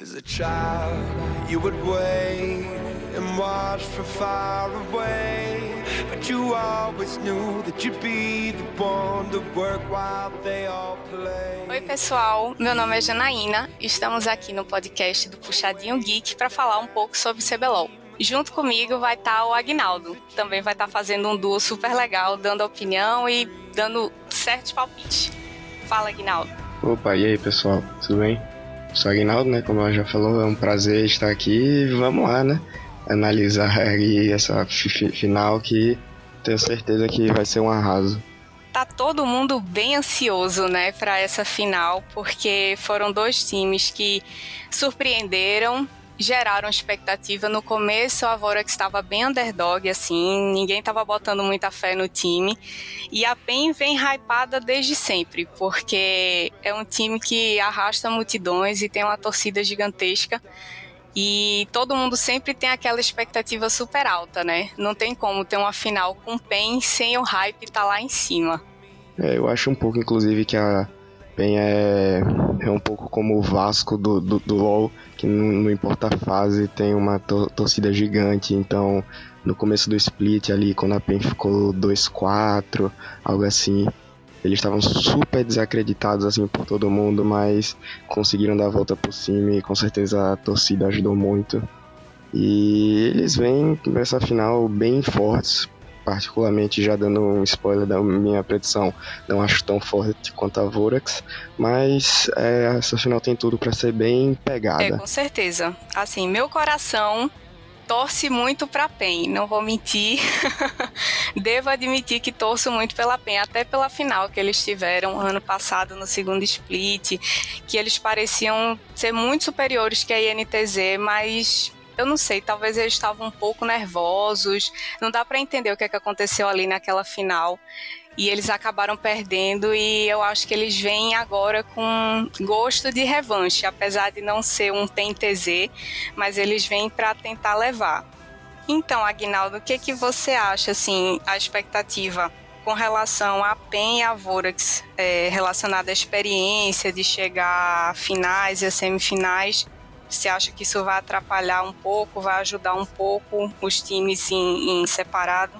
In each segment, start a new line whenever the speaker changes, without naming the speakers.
As a child, you would wait and watch from far away. But you always knew that you'd be the one to work while they all play. Oi, pessoal. Meu nome é Janaína. Estamos aqui no podcast do Puxadinho Geek para falar um pouco sobre CBLOL. Junto comigo vai estar o Agnaldo. Também vai estar fazendo um duo super legal, dando opinião e dando certos palpites. Fala, Agnaldo.
Opa, e aí, pessoal? Tudo bem? Sou Aguinaldo, né? Como ela já falou, é um prazer estar aqui. Vamos lá, né? Analisar aí essa final que tenho certeza que vai ser um arraso.
Tá todo mundo bem ansioso, né, para essa final, porque foram dois times que surpreenderam geraram expectativa. No começo, a Vorax estava bem underdog, assim, ninguém estava botando muita fé no time. E a PEN vem hypada desde sempre, porque é um time que arrasta multidões e tem uma torcida gigantesca. E todo mundo sempre tem aquela expectativa super alta, né? Não tem como ter uma final com PEN sem o hype estar tá lá em cima.
É, eu acho um pouco, inclusive, que a PEN é, é um pouco como o Vasco do, do, do LoL, que não, não, importa a fase, tem uma to torcida gigante, então no começo do split ali, quando a PEN ficou 2-4, algo assim, eles estavam super desacreditados assim por todo mundo, mas conseguiram dar a volta por cima e com certeza a torcida ajudou muito. E eles vêm nessa final bem fortes, particularmente já dando um spoiler da minha predição, não acho tão forte quanto a Vorax, mas é, essa final tem tudo para ser bem pegada. É,
com certeza. Assim, meu coração torce muito para PEN, não vou mentir. Devo admitir que torço muito pela PEN, até pela final que eles tiveram ano passado no segundo split, que eles pareciam ser muito superiores que a INTZ, mas eu não sei, talvez eles estavam um pouco nervosos, não dá para entender o que, é que aconteceu ali naquela final. E eles acabaram perdendo e eu acho que eles vêm agora com gosto de revanche, apesar de não ser um PNTZ, mas eles vêm para tentar levar. Então, Agnaldo, o que, que você acha, assim, a expectativa com relação à PEN e à Vorax, é, relacionada à experiência de chegar a finais e a semifinais? Você acha que isso vai atrapalhar um pouco, vai ajudar um pouco os times em, em separado?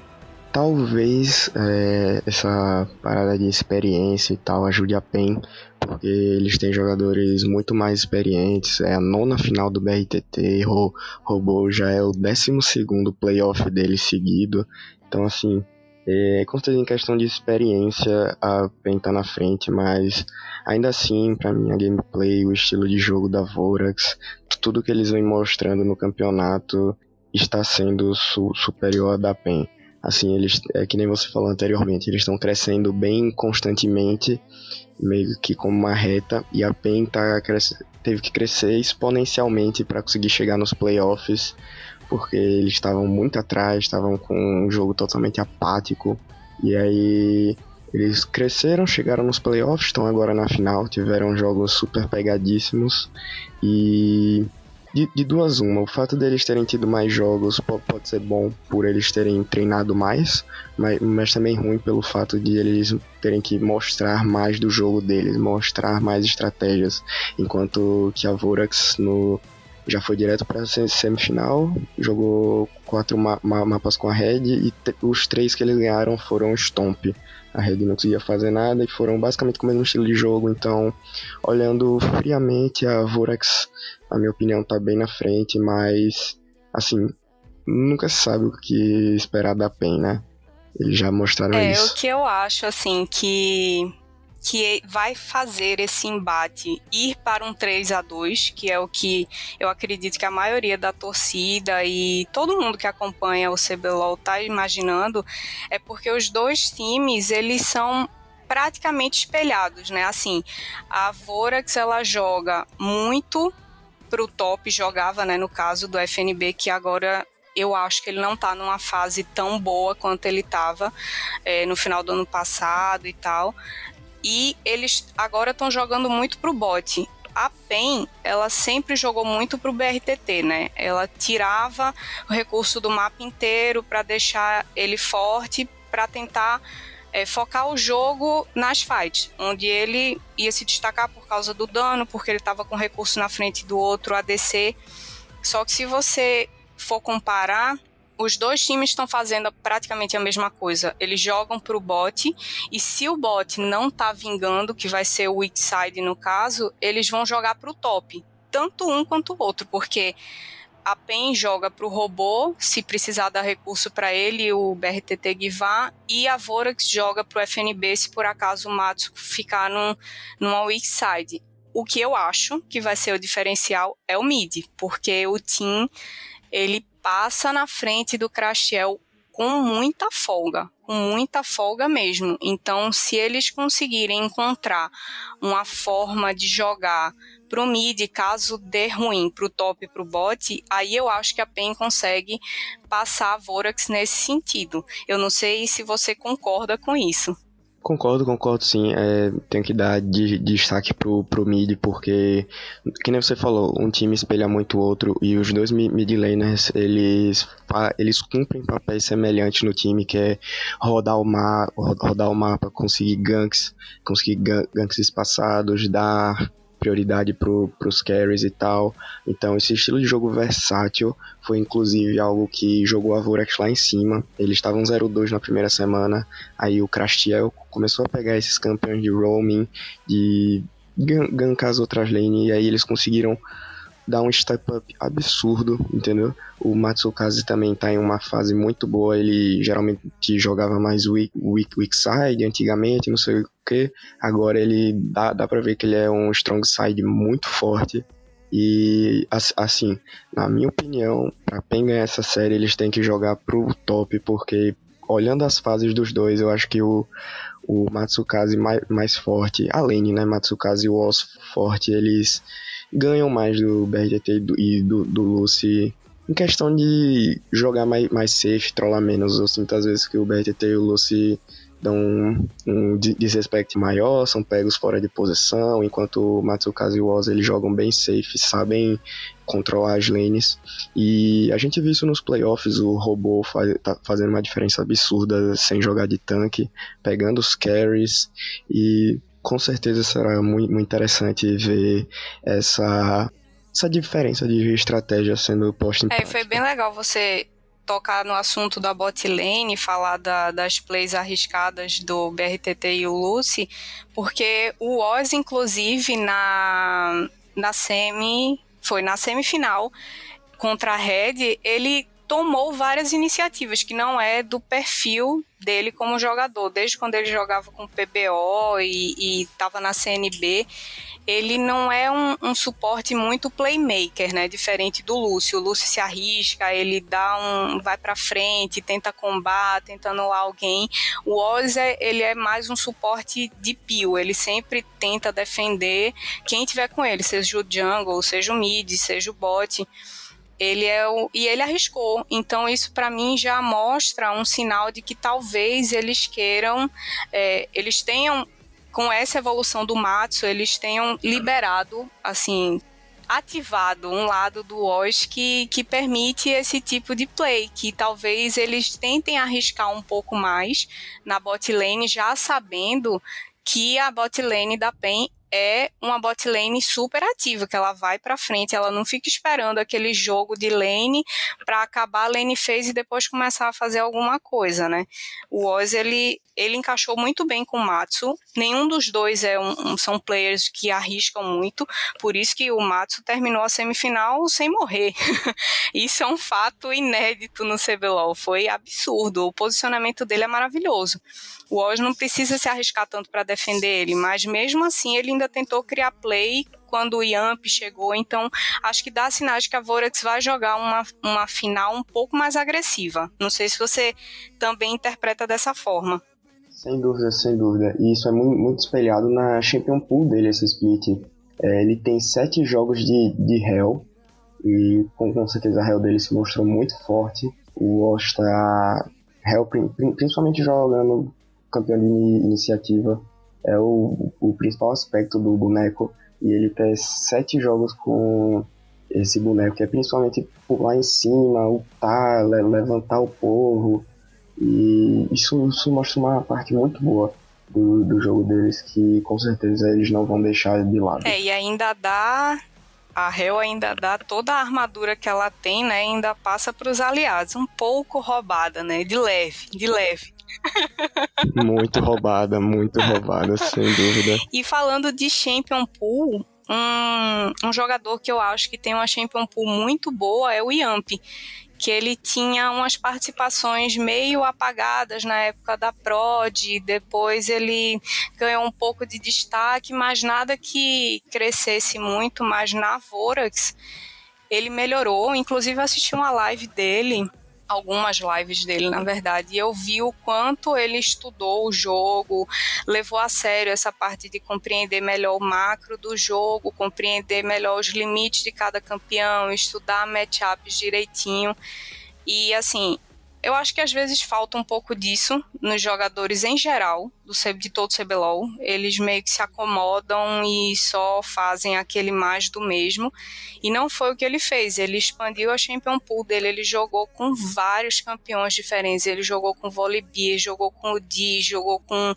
Talvez é, essa parada de experiência e tal ajude a PEN, porque eles têm jogadores muito mais experientes. É a nona final do BRTT, Robô já é o décimo segundo playoff dele seguido. Então, assim, é, com certeza em questão de experiência a PEN tá na frente, mas ainda assim, para mim, a gameplay, o estilo de jogo da Vorax, tudo que eles vêm mostrando no campeonato está sendo su superior a da PEN. Assim, eles, é que nem você falou anteriormente, eles estão crescendo bem constantemente, meio que como uma reta, e a PEN tá teve que crescer exponencialmente para conseguir chegar nos playoffs porque eles estavam muito atrás, estavam com um jogo totalmente apático. E aí eles cresceram, chegaram nos playoffs, estão agora na final, tiveram jogos super pegadíssimos. E de, de, duas uma, o fato deles terem tido mais jogos pode, ser bom por eles terem treinado mais, mas, mas, também ruim pelo fato de eles terem que mostrar mais do jogo deles, mostrar mais estratégias, enquanto que a Vorax no já foi direto para semifinal, jogou quatro ma ma mapas com a Red e os três que eles ganharam foram Stomp. A Red não conseguia fazer nada e foram basicamente com o mesmo estilo de jogo, então, olhando friamente, a Vorax, na minha opinião, tá bem na frente, mas, assim, nunca se sabe o que esperar da PEN, né? Eles já mostraram
é,
isso.
É, o que eu acho, assim, que que vai fazer esse embate ir para um 3 a 2 que é o que eu acredito que a maioria da torcida e todo mundo que acompanha o CBLOL está imaginando, é porque os dois times, eles são praticamente espelhados, né? Assim, a Vorax, ela joga muito pro top, jogava, né, no caso do FNB, que agora eu acho que ele não está numa fase tão boa quanto ele estava é, no final do ano passado e tal e eles agora estão jogando muito pro bot. A PEN, ela sempre jogou muito pro BRTT, né? Ela tirava o recurso do mapa inteiro para deixar ele forte, para tentar é, focar o jogo nas fights, onde ele ia se destacar por causa do dano, porque ele estava com recurso na frente do outro ADC. Só que se você for comparar, os dois times estão fazendo praticamente a mesma coisa. Eles jogam para o bot e se o bot não está vingando, que vai ser o weak side no caso, eles vão jogar para o top, tanto um quanto o outro, porque a PEN joga para o robô, se precisar dar recurso para ele, o BRTT Guivá, e a Vorax joga para o FNB se por acaso o Matsu ficar num, numa weak side. O que eu acho que vai ser o diferencial é o mid, porque o Team ele passa na frente do Crashel com muita folga, com muita folga mesmo. Então, se eles conseguirem encontrar uma forma de jogar pro mid, caso dê ruim pro top e pro bot, aí eu acho que a PEN consegue passar a Vorax nesse sentido. Eu não sei se você concorda com isso.
Concordo, concordo sim. É, tenho que dar de, de destaque pro, pro mid, porque, que nem você falou, um time espelha muito o outro, e os dois mid laners, eles, eles cumprem papéis semelhantes no time, que é rodar o, ma rodar o mapa, conseguir ganks, conseguir ganks espaçados, dar prioridade para os carries e tal. Então, esse estilo de jogo versátil foi inclusive algo que jogou a Vorax lá em cima. Eles estavam 0-2 na primeira semana, aí o Crastiel começou a pegar esses campeões de roaming, de gankar as outras lanes, e aí eles conseguiram dá um step up absurdo, entendeu? O Matsukaze também tá em uma fase muito boa, ele geralmente jogava mais weak, weak, weak side antigamente, não sei o que, agora ele dá, dá pra ver que ele é um strong side muito forte, e assim, na minha opinião, pra PEN ganhar essa série, eles têm que jogar pro top, porque olhando as fases dos dois, eu acho que o, o Matsukaze mais, mais forte, a Lane, né, Matsukaze e o Oz forte, eles ganham mais do BRTT e do, do, do Lucy em questão de jogar mais, mais safe, trollar menos. Eu sinto às vezes que o BRTT e o Lucy dão um, um desrespeito maior, são pegos fora de posição, enquanto o Matsukaze e o Oz eles jogam bem safe, sabem controlar as lanes. E a gente viu isso nos playoffs, o robô faz, tá fazendo uma diferença absurda sem jogar de tanque, pegando os carries e com certeza será muito, muito interessante ver essa, essa diferença de estratégia sendo posta em
É, foi bem legal você tocar no assunto da bot lane, falar da, das plays arriscadas do BRTT e o Lucy, porque o Oz, inclusive, na, na semi, foi na semifinal contra a Red, ele tomou várias iniciativas que não é do perfil dele como jogador. Desde quando ele jogava com PBO e estava na CNB, ele não é um, um, suporte muito playmaker, né? Diferente do Lúcio. O Lúcio se arrisca, ele dá um, vai para frente, tenta combater, tenta anular alguém. O Oz é, ele é mais um suporte de pio. Ele sempre tenta defender quem tiver com ele, seja o jungle, seja o mid, seja o bot ele é o e ele arriscou. Então isso para mim já mostra um sinal de que talvez eles queiram, é, eles tenham com essa evolução do Matsu, eles tenham liberado assim ativado um lado do OS que, que permite esse tipo de play, que talvez eles tentem arriscar um pouco mais na bot lane, já sabendo que a bot lane da PEN é uma bot lane super ativa, que ela vai para frente, ela não fica esperando aquele jogo de lane para acabar a lane phase e depois começar a fazer alguma coisa, né? O Oz, ele, ele encaixou muito bem com o Matsu, nenhum dos dois é um, são players que arriscam muito, por isso que o Matsu terminou a semifinal sem morrer. isso é um fato inédito no CBLOL, foi absurdo, o posicionamento dele é maravilhoso. O Oz não precisa se arriscar tanto para defender ele, mas mesmo assim ele ainda tentou criar play quando o Yamp chegou, então acho que dá sinais de que a Vorax vai jogar uma, uma final um pouco mais agressiva. Não sei se você também interpreta dessa forma.
Sem dúvida, sem dúvida. E isso é muito, muito espelhado na Champion Pool dele, esse split. É, ele tem sete jogos de, de Hell, e com, com certeza a Hell dele se mostrou muito forte. O Osh Hell, principalmente jogando campeão de iniciativa, é o, o principal aspecto do boneco. E ele tem sete jogos com esse boneco, que é principalmente pular em cima, ultar, levantar o povo. E isso, isso mostra uma parte muito boa do, do jogo deles que com certeza eles não vão deixar de lado.
É, e ainda dá a Hel ainda dá toda a armadura que ela tem, né? Ainda passa para os aliados, um pouco roubada, né? De leve, de leve.
Muito roubada, muito roubada, sem dúvida.
E falando de Champion Pool, um, um jogador que eu acho que tem uma Champion Pool muito boa é o Yamp que ele tinha umas participações meio apagadas na época da Prod, depois ele ganhou um pouco de destaque, mas nada que crescesse muito, mas na Vorax ele melhorou, inclusive assisti uma live dele algumas lives dele, na verdade, e eu vi o quanto ele estudou o jogo, levou a sério essa parte de compreender melhor o macro do jogo, compreender melhor os limites de cada campeão, estudar matchups direitinho. E assim, eu acho que às vezes falta um pouco disso nos jogadores em geral, do, de todo o CBLOL. Eles meio que se acomodam e só fazem aquele mais do mesmo. E não foi o que ele fez. Ele expandiu a Champion Pool dele, ele jogou com vários campeões diferentes. Ele jogou com Volibear, jogou com o Di, jogou com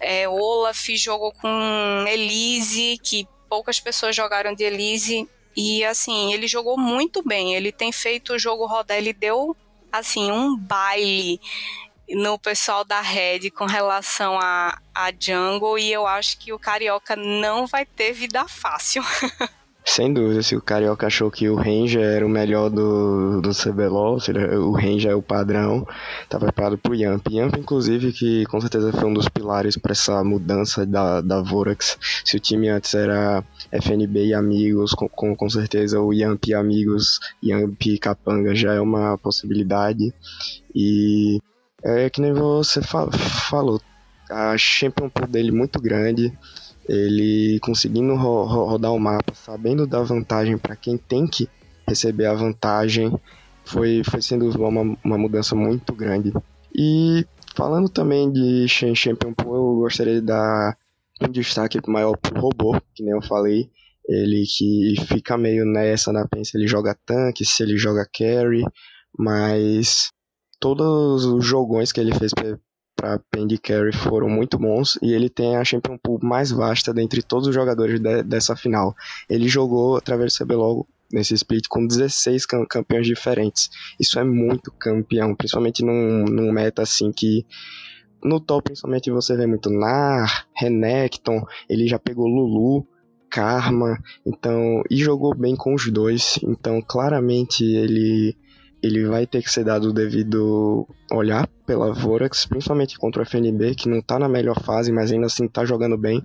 é, Olaf, jogou com Elise, que poucas pessoas jogaram de Elise. E assim, ele jogou muito bem. Ele tem feito o jogo rodar, ele deu assim, um baile no pessoal da Red com relação a, a Jungle e eu acho que o Carioca não vai ter vida fácil.
Sem dúvida, se o Carioca achou que o Ranger era o melhor do, do CBLOL, o Ranger é o padrão, tá preparado pro Yamp. Yamp, inclusive, que com certeza foi um dos pilares para essa mudança da, da Vorax. Se o time antes era FNB e amigos, com, com, com certeza o Yamp e amigos, Yamp e Capanga já é uma possibilidade. E é que nem você fa falou, a Champion Pool dele muito grande ele conseguindo ro rodar o mapa, sabendo da vantagem para quem tem que receber a vantagem, foi, foi sendo uma, uma mudança muito grande. E falando também de Champion Pool, eu gostaria de dar um destaque maior pro robô, que nem eu falei. Ele que fica meio nessa na pensa, ele joga tanque, se ele joga carry, mas todos os jogões que ele fez para Pendy Carry foram muito bons e ele tem a Champion Pool mais vasta dentre todos os jogadores de, dessa final. Ele jogou através do CBLOL nesse split com 16 campeões diferentes. Isso é muito campeão, principalmente num, num meta assim que no top principalmente você vê muito Nar, Renekton, ele já pegou Lulu, Karma, então e jogou bem com os dois, então claramente ele ele vai ter que ser dado o devido olhar pela Vorax, principalmente contra o FNB, que não está na melhor fase, mas ainda assim está jogando bem.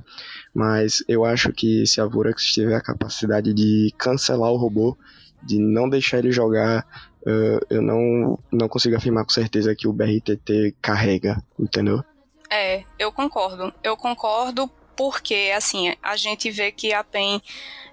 Mas eu acho que se a Vorax tiver a capacidade de cancelar o robô, de não deixar ele jogar, uh, eu não, não consigo afirmar com certeza que o BRTT carrega, entendeu?
É, eu concordo. Eu concordo porque, assim, a gente vê que a PEN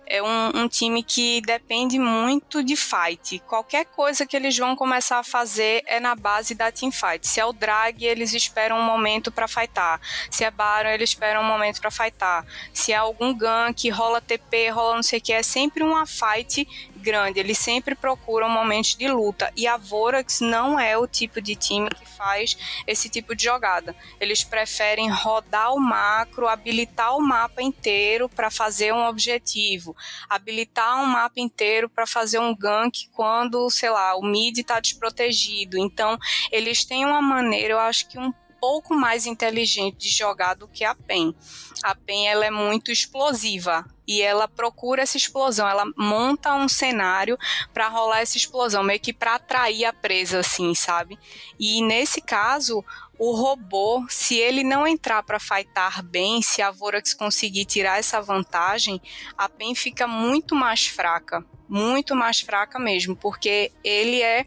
é um, um, time que depende muito de fight. Qualquer coisa que eles vão começar a fazer é na base da team fight. Se é o drag, eles esperam um momento para fightar. Se é Baron, eles esperam um momento para fightar. Se é algum gank, rola TP, rola não sei o que, é sempre uma fight grande. Eles sempre procuram momentos de luta. E a Vorax não é o tipo de time que faz esse tipo de jogada. Eles preferem rodar o macro, habilitar o mapa inteiro para fazer um objetivo habilitar um mapa inteiro para fazer um gank quando, sei lá, o mid está desprotegido. Então, eles têm uma maneira, eu acho que um pouco mais inteligente de jogar do que a PEN. A PEN ela é muito explosiva e ela procura essa explosão, ela monta um cenário para rolar essa explosão, meio que para atrair a presa assim, sabe? E nesse caso, o robô, se ele não entrar para fightar bem, se a Vorax conseguir tirar essa vantagem, a PEN fica muito mais fraca, muito mais fraca mesmo, porque ele é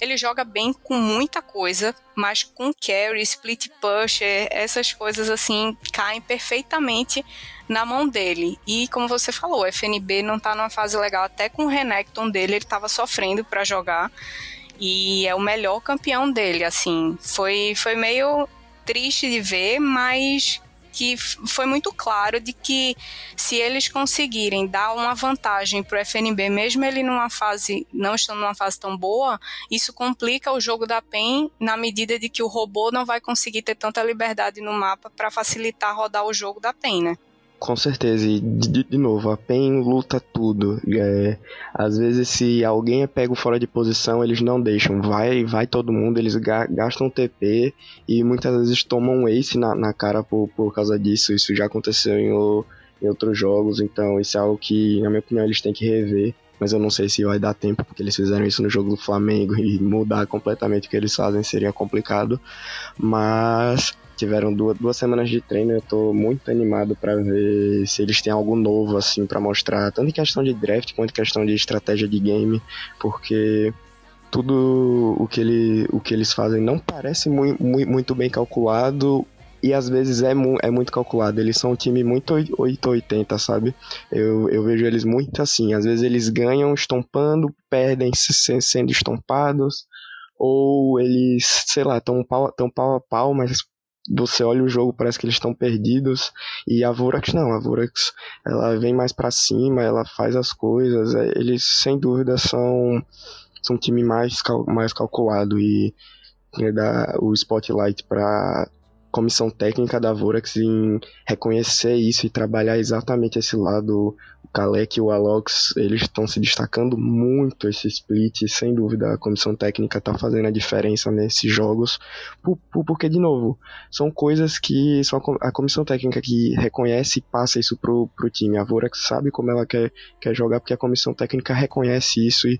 ele joga bem com muita coisa, mas com carry, split pusher, essas coisas assim caem perfeitamente na mão dele. E como você falou, o FNB não tá numa fase legal, até com o Renekton dele ele tava sofrendo para jogar e é o melhor campeão dele, assim. Foi, foi meio triste de ver, mas que foi muito claro de que se eles conseguirem dar uma vantagem para o FNB, mesmo ele numa fase, não estando numa fase tão boa, isso complica o jogo da PEN na medida de que o robô não vai conseguir ter tanta liberdade no mapa para facilitar rodar o jogo da PEN, né?
Com certeza, e de, de novo, a PEN luta tudo. É, às vezes, se alguém é pego fora de posição, eles não deixam. Vai vai todo mundo, eles gastam TP e muitas vezes tomam ace na, na cara por, por causa disso. Isso já aconteceu em, o, em outros jogos, então isso é algo que, na minha opinião, eles têm que rever. Mas eu não sei se vai dar tempo, porque eles fizeram isso no jogo do Flamengo e mudar completamente o que eles fazem seria complicado. Mas tiveram duas, duas semanas de treino, eu tô muito animado para ver se eles têm algo novo assim para mostrar, tanto em questão de draft quanto em questão de estratégia de game, porque tudo o que, ele, o que eles fazem não parece muito, muito bem calculado e às vezes é, mu é muito calculado. Eles são um time muito 880, sabe? Eu, eu vejo eles muito assim. Às vezes eles ganham estompando, perdem sendo estompados, ou eles, sei lá, estão pau, tão pau a pau, mas você olha o jogo, parece que eles estão perdidos. E a Vorax não, a Vorax ela vem mais para cima, ela faz as coisas. É, eles sem dúvida são, são um time mais, cal, mais calculado e é, dá o spotlight para comissão técnica da Vorax em reconhecer isso e trabalhar exatamente esse lado o Kalec e o Alox, eles estão se destacando muito esse split, sem dúvida a comissão técnica está fazendo a diferença nesses jogos, por, por, porque, de novo, são coisas que só a comissão técnica que reconhece e passa isso pro, pro time. A Vorax sabe como ela quer, quer jogar, porque a comissão técnica reconhece isso e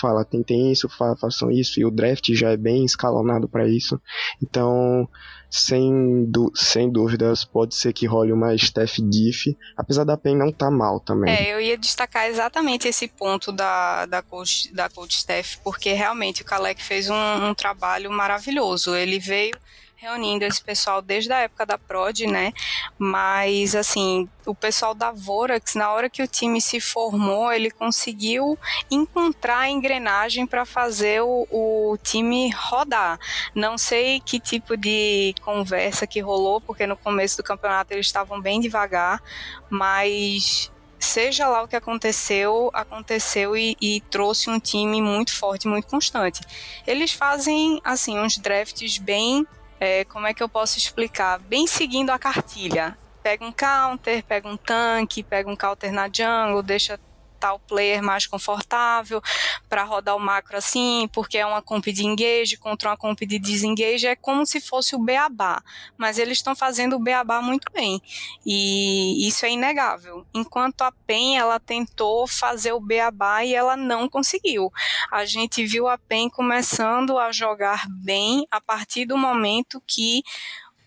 fala, tentem isso, fa, façam isso, e o draft já é bem escalonado para isso. Então, sem, sem dúvidas, pode ser que role uma Steph Diff, apesar da PEN não tá mal também.
É, eu ia destacar exatamente esse ponto da, da, coach, da coach Steph, porque realmente o Kalec fez um, um trabalho maravilhoso. Ele veio reunindo esse pessoal desde a época da Prod, né? Mas, assim, o pessoal da Vorax, na hora que o time se formou, ele conseguiu encontrar a engrenagem para fazer o, o, time rodar. Não sei que tipo de conversa que rolou, porque no começo do campeonato eles estavam bem devagar, mas seja lá o que aconteceu, aconteceu e, e, trouxe um time muito forte, muito constante. Eles fazem assim uns drafts bem é, como é que eu posso explicar? Bem seguindo a cartilha. Pega um counter, pega um tanque, pega um counter na jungle, deixa tal player mais confortável para rodar o macro assim, porque é uma comp de engage contra uma comp de desengage, é como se fosse o beabá, mas eles estão fazendo o beabá muito bem, e isso é inegável. Enquanto a PEN, ela tentou fazer o beabá e ela não conseguiu. A gente viu a PEN começando a jogar bem a partir do momento que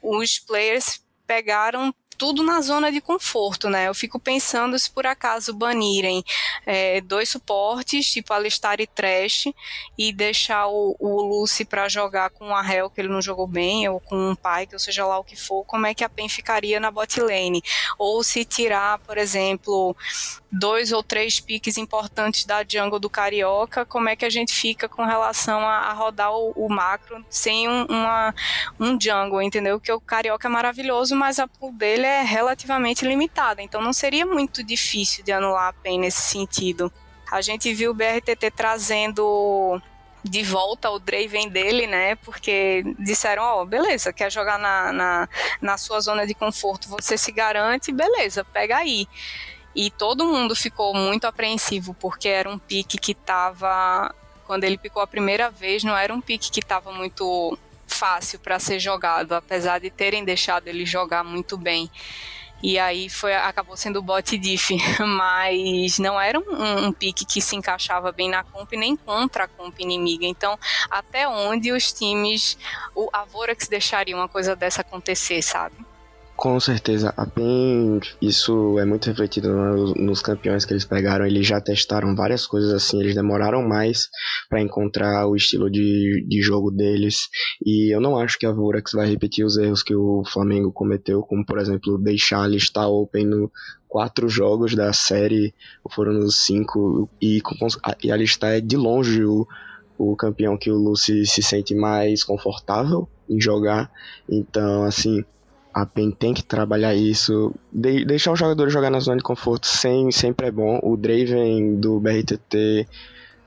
os players pegaram tudo na zona de conforto, né? Eu fico pensando se por acaso banirem é, dois suportes, tipo Alistar e Trash, e deixar o, o Lucy para jogar com a Hell, que ele não jogou bem, ou com um Pyke, ou seja lá o que for, como é que a PEN ficaria na bot lane? Ou se tirar, por exemplo, dois ou três piques importantes da jungle do Carioca, como é que a gente fica com relação a, a rodar o, o, macro sem um, uma, um jungle, entendeu? Que o Carioca é maravilhoso, mas a pool dele é relativamente limitada, então não seria muito difícil de anular a PEN nesse sentido. A gente viu o BRTT trazendo de volta o Draven dele, né? Porque disseram, ó, oh, beleza, quer jogar na, na, na sua zona de conforto, você se garante, beleza, pega aí. E todo mundo ficou muito apreensivo, porque era um pique que estava. Quando ele picou a primeira vez, não era um pique que estava muito fácil para ser jogado, apesar de terem deixado ele jogar muito bem. E aí foi, acabou sendo o bot diff, mas não era um, um pique que se encaixava bem na comp nem contra a comp inimiga. Então, até onde os times, o, a Vorax deixaria uma coisa dessa acontecer, sabe?
Com certeza, a PEN, isso é muito refletido nos, nos, campeões que eles pegaram. Eles já testaram várias coisas assim, eles demoraram mais para encontrar o estilo de, de jogo deles. E eu não acho que a Vorax vai repetir os erros que o Flamengo cometeu, como por exemplo deixar a lista open no quatro jogos da série, foram nos cinco, e, e a lista é de longe o, o campeão que o Lucy se sente mais confortável em jogar. Então, assim a PEN tem que trabalhar isso. De, deixar os jogadores jogar na zona de conforto sem, sempre é bom. O Draven do BRTT,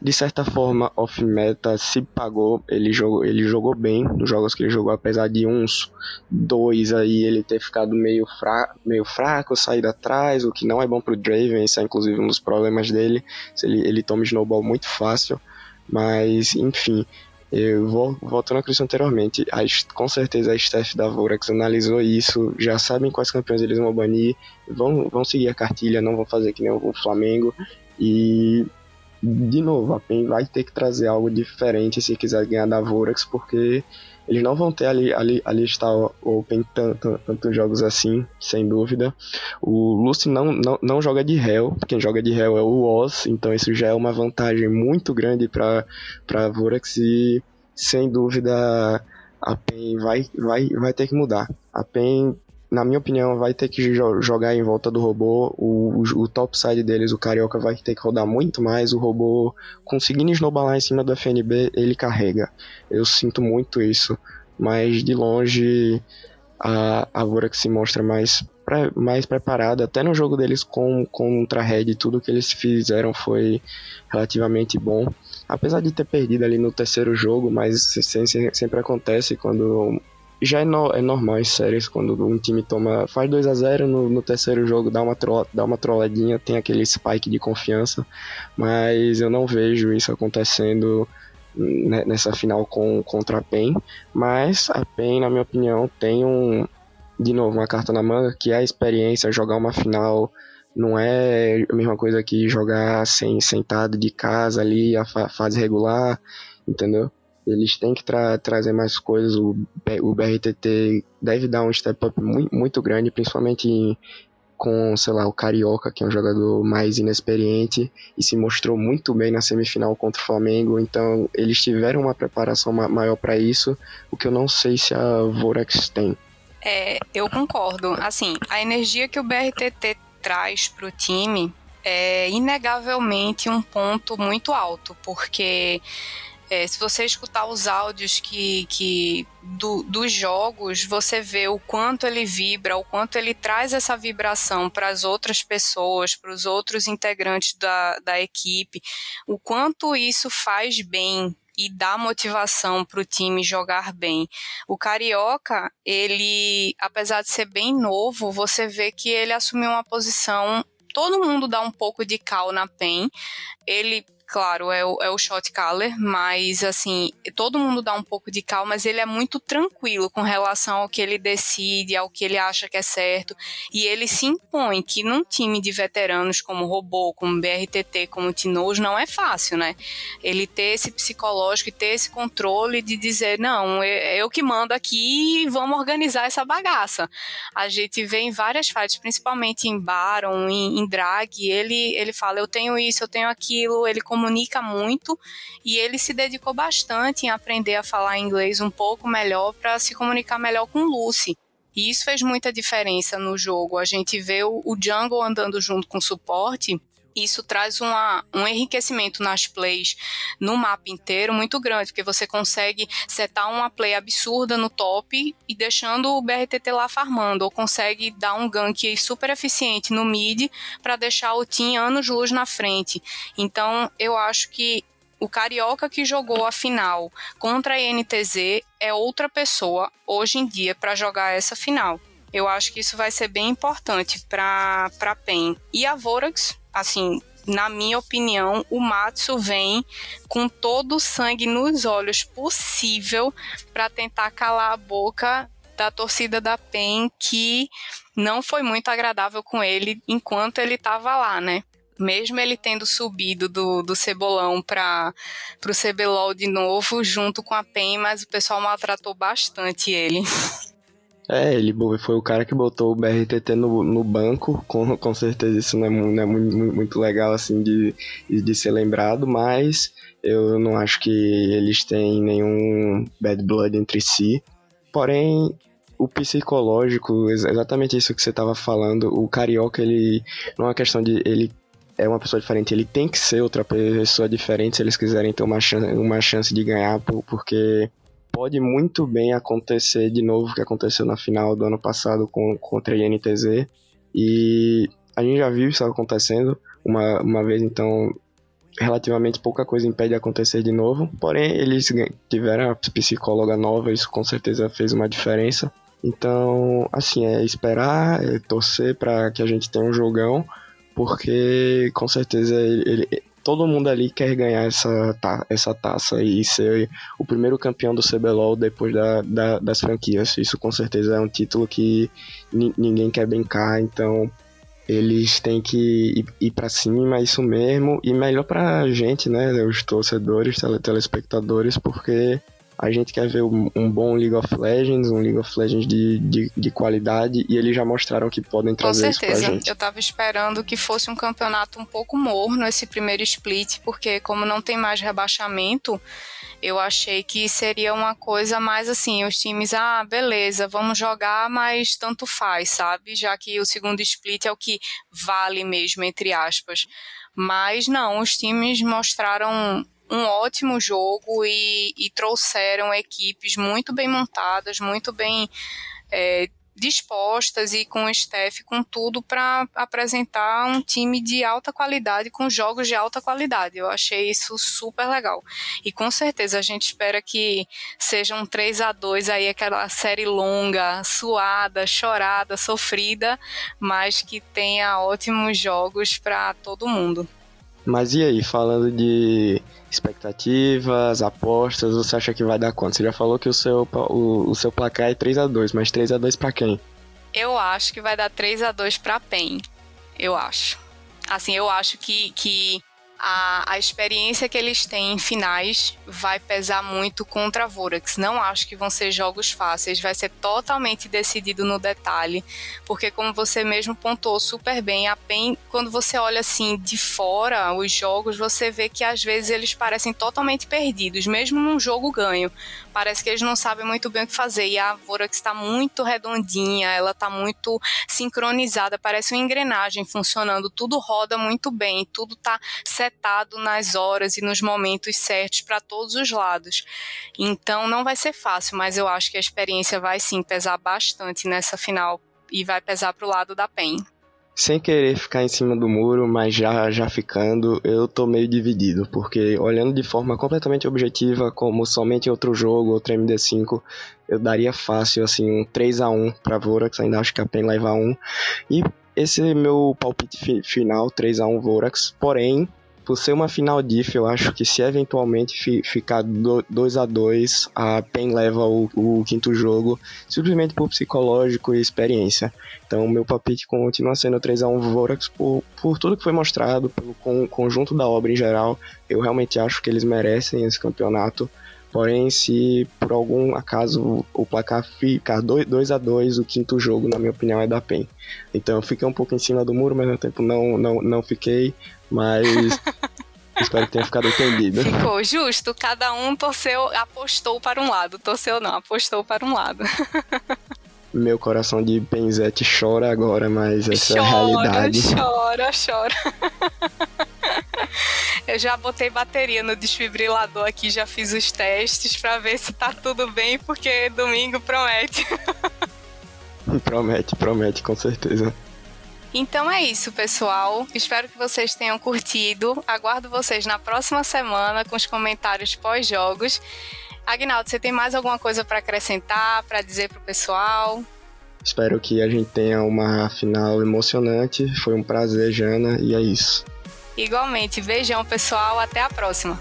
de certa forma, off-meta, se pagou. Ele jogou, ele jogou bem nos jogos que ele jogou, apesar de uns dois aí ele ter ficado meio, fra, meio fraco, saído atrás, o que não é bom pro Draven. Esse é inclusive um dos problemas dele. Ele, ele toma snowball muito fácil. Mas, enfim, eu vou voltando ao que eu disse anteriormente, a, com certeza a staff da Vorax analisou isso, já sabem quais campeões eles vão banir, vão, vão seguir a cartilha, não vão fazer que nem o Flamengo. E de novo, a PEN vai ter que trazer algo diferente se quiser ganhar da Vorax, porque eles não vão ter ali, ali, ali está o Open tanto, tantos jogos assim, sem dúvida. O Lucy não, não, não joga de Hell, quem joga de Hell é o Oz, então isso já é uma vantagem muito grande para Vorax e sem dúvida a PEN vai, vai, vai ter que mudar. A PEN na minha opinião, vai ter que jogar em volta do robô. O, o, o topside deles, o Carioca, vai ter que rodar muito mais. O robô, conseguindo snowballar em cima do FNB, ele carrega. Eu sinto muito isso. Mas de longe, a, a Vorax se mostra mais, pre, mais preparada. Até no jogo deles com, contra a Red, tudo que eles fizeram foi relativamente bom. Apesar de ter perdido ali no terceiro jogo, mas sempre acontece quando já é, no, é normal em séries quando um time toma faz 2 a 0 no, no, terceiro jogo dá uma tro, dá uma trolladinha tem aquele spike de confiança. Mas eu não vejo isso acontecendo nessa final com contra a PEN mas a PEN na minha opinião tem um de novo uma carta na manga que é a experiência jogar uma final não é a mesma coisa que jogar sem sentado de casa ali a fa fase regular entendeu eles têm que tra trazer mais coisas. O, o BRTT deve dar um step up muito, muito grande, principalmente em, com, sei lá, o Carioca, que é um jogador mais inexperiente e se mostrou muito bem na semifinal contra o Flamengo. Então, eles tiveram uma preparação ma maior para isso, o que eu não sei se a Vorax tem.
É, eu concordo. Assim, a energia que o BRTT traz para o time é inegavelmente um ponto muito alto, porque é, se você escutar os áudios que, que do, dos jogos, você vê o quanto ele vibra, o quanto ele traz essa vibração para as outras pessoas, para os outros integrantes da, da equipe, o quanto isso faz bem e dá motivação para o time jogar bem. O Carioca, ele, apesar de ser bem novo, você vê que ele assumiu uma posição todo mundo dá um pouco de cal na PEN. Ele claro, é o, é o shot caller, mas assim, todo mundo dá um pouco de calma, mas ele é muito tranquilo com relação ao que ele decide, ao que ele acha que é certo. E ele se impõe que num time de veteranos como Robô, como BRTT, como Tinoz, não é fácil, né? Ele ter esse psicológico e ter esse controle de dizer, não, é, é eu que mando aqui e vamos organizar essa bagaça. A gente vê em várias fights, principalmente em Baron, em, em Drag, ele, ele fala, eu tenho isso, eu tenho aquilo, ele comunica muito e ele se dedicou bastante em aprender a falar inglês um pouco melhor para se comunicar melhor com Lucy. E isso fez muita diferença no jogo. A gente vê o, Jungle andando junto com o suporte isso traz uma, um enriquecimento nas plays no mapa inteiro muito grande, porque você consegue setar uma play absurda no top e deixando o BRTT lá farmando, ou consegue dar um gank super eficiente no mid para deixar o team anos-luz na frente. Então, eu acho que o Carioca que jogou a final contra a INTZ é outra pessoa hoje em dia para jogar essa final. Eu acho que isso vai ser bem importante para a PEN. E a Vorax, assim, na minha opinião, o Matsu vem com todo o sangue nos olhos possível para tentar calar a boca da torcida da PEN, que não foi muito agradável com ele enquanto ele estava lá, né? Mesmo ele tendo subido do, do Cebolão para o CBLOL de novo, junto com a PEN, mas o pessoal maltratou bastante ele.
É, ele foi o cara que botou o BRTT no, no banco, com, com certeza isso não é, não é muito, muito, legal assim de, de ser lembrado, mas eu não acho que eles têm nenhum bad blood entre si. Porém, o psicológico, exatamente isso que você estava falando, o carioca, ele não é uma questão de ele é uma pessoa diferente, ele tem que ser outra pessoa diferente se eles quiserem ter uma chance, uma chance de ganhar, porque pode muito bem acontecer de novo o que aconteceu na final do ano passado com, contra a INTZ. E a gente já viu isso acontecendo uma, uma vez, então relativamente pouca coisa impede de acontecer de novo. Porém, eles tiveram a psicóloga nova, isso com certeza fez uma diferença. Então, assim, é esperar, é torcer para que a gente tenha um jogão, porque com certeza ele, ele, todo mundo ali quer ganhar essa, essa taça e ser o primeiro campeão do CBLOL depois da, da, das franquias. Isso com certeza é um título que ninguém quer brincar, então eles têm que ir, ir para cima, isso mesmo, e melhor pra gente, né, os torcedores, telespectadores, porque a gente quer ver um, um, bom League of Legends, um League of Legends de, de, de, qualidade, e eles já mostraram que podem trazer isso pra gente. Com certeza,
eu tava esperando que fosse um campeonato um pouco morno esse primeiro split, porque como não tem mais rebaixamento, eu achei que seria uma coisa mais assim, os times, ah, beleza, vamos jogar, mas tanto faz, sabe? Já que o segundo split é o que vale mesmo, entre aspas. Mas não, os times mostraram um ótimo jogo e, e trouxeram equipes muito bem montadas, muito bem é, dispostas e com o staff, com tudo para apresentar um time de alta qualidade, com jogos de alta qualidade. Eu achei isso super legal. E com certeza a gente espera que seja um 3 a 2 aí, aquela série longa, suada, chorada, sofrida, mas que tenha ótimos jogos para todo mundo.
Mas e aí, falando de expectativas, apostas, você acha que vai dar quanto? Você já falou que o seu, o, o seu placar é 3 a 2 mas 3 a 2 para quem?
Eu acho que vai dar 3 a 2 para PEN. Eu acho. Assim, eu acho que, que a, a experiência que eles têm em finais vai pesar muito contra a Vorax. Não acho que vão ser jogos fáceis, vai ser totalmente decidido no detalhe, porque como você mesmo pontuou super bem, a PEN, quando você olha assim de fora os jogos, você vê que às vezes eles parecem totalmente perdidos, mesmo num jogo ganho. Parece que eles não sabem muito bem o que fazer. E a Vorax está muito redondinha, ela está muito sincronizada, parece uma engrenagem funcionando, tudo roda muito bem, tudo está setado nas horas e nos momentos certos para todos os lados. Então não vai ser fácil, mas eu acho que a experiência vai sim pesar bastante nessa final e vai pesar para o lado da PEN.
Sem querer ficar em cima do muro, mas já já ficando, eu tô meio dividido, porque olhando de forma completamente objetiva, como somente outro jogo, outro MD5, eu daria fácil assim um 3 a 1 para Vorax, ainda acho que a PEN leva 1. E esse é meu palpite fi final, 3 a 1 Vorax, porém por ser uma final diff, eu acho que se eventualmente fi, ficar 2 a 2 a PEN leva o, o, quinto jogo, simplesmente por psicológico e experiência. Então, meu palpite continua sendo 3 a 1 Vorax por, por tudo que foi mostrado, pelo con, conjunto da obra em geral. Eu realmente acho que eles merecem esse campeonato. Porém, se por algum acaso o placar ficar 2 a 2 o quinto jogo, na minha opinião, é da PEN. Então eu fiquei um pouco em cima do muro, mas no tempo não, não, não fiquei. Mas espero que tenha ficado entendido.
Ficou justo, cada um torceu, apostou para um lado. Torceu não, apostou para um lado.
Meu coração de penzete chora agora, mas essa chora, é a realidade.
Chora, chora. Eu já botei bateria no desfibrilador aqui, já fiz os testes para ver se tá tudo bem, porque domingo promete.
promete, promete, com certeza.
Então é isso, pessoal. Espero que vocês tenham curtido. Aguardo vocês na próxima semana com os comentários pós-jogos. Agnaldo, você tem mais alguma coisa para acrescentar, para dizer pro pessoal?
Espero que a gente tenha uma final emocionante. Foi um prazer, Jana, e é isso.
Igualmente. Beijão, pessoal. Até a próxima.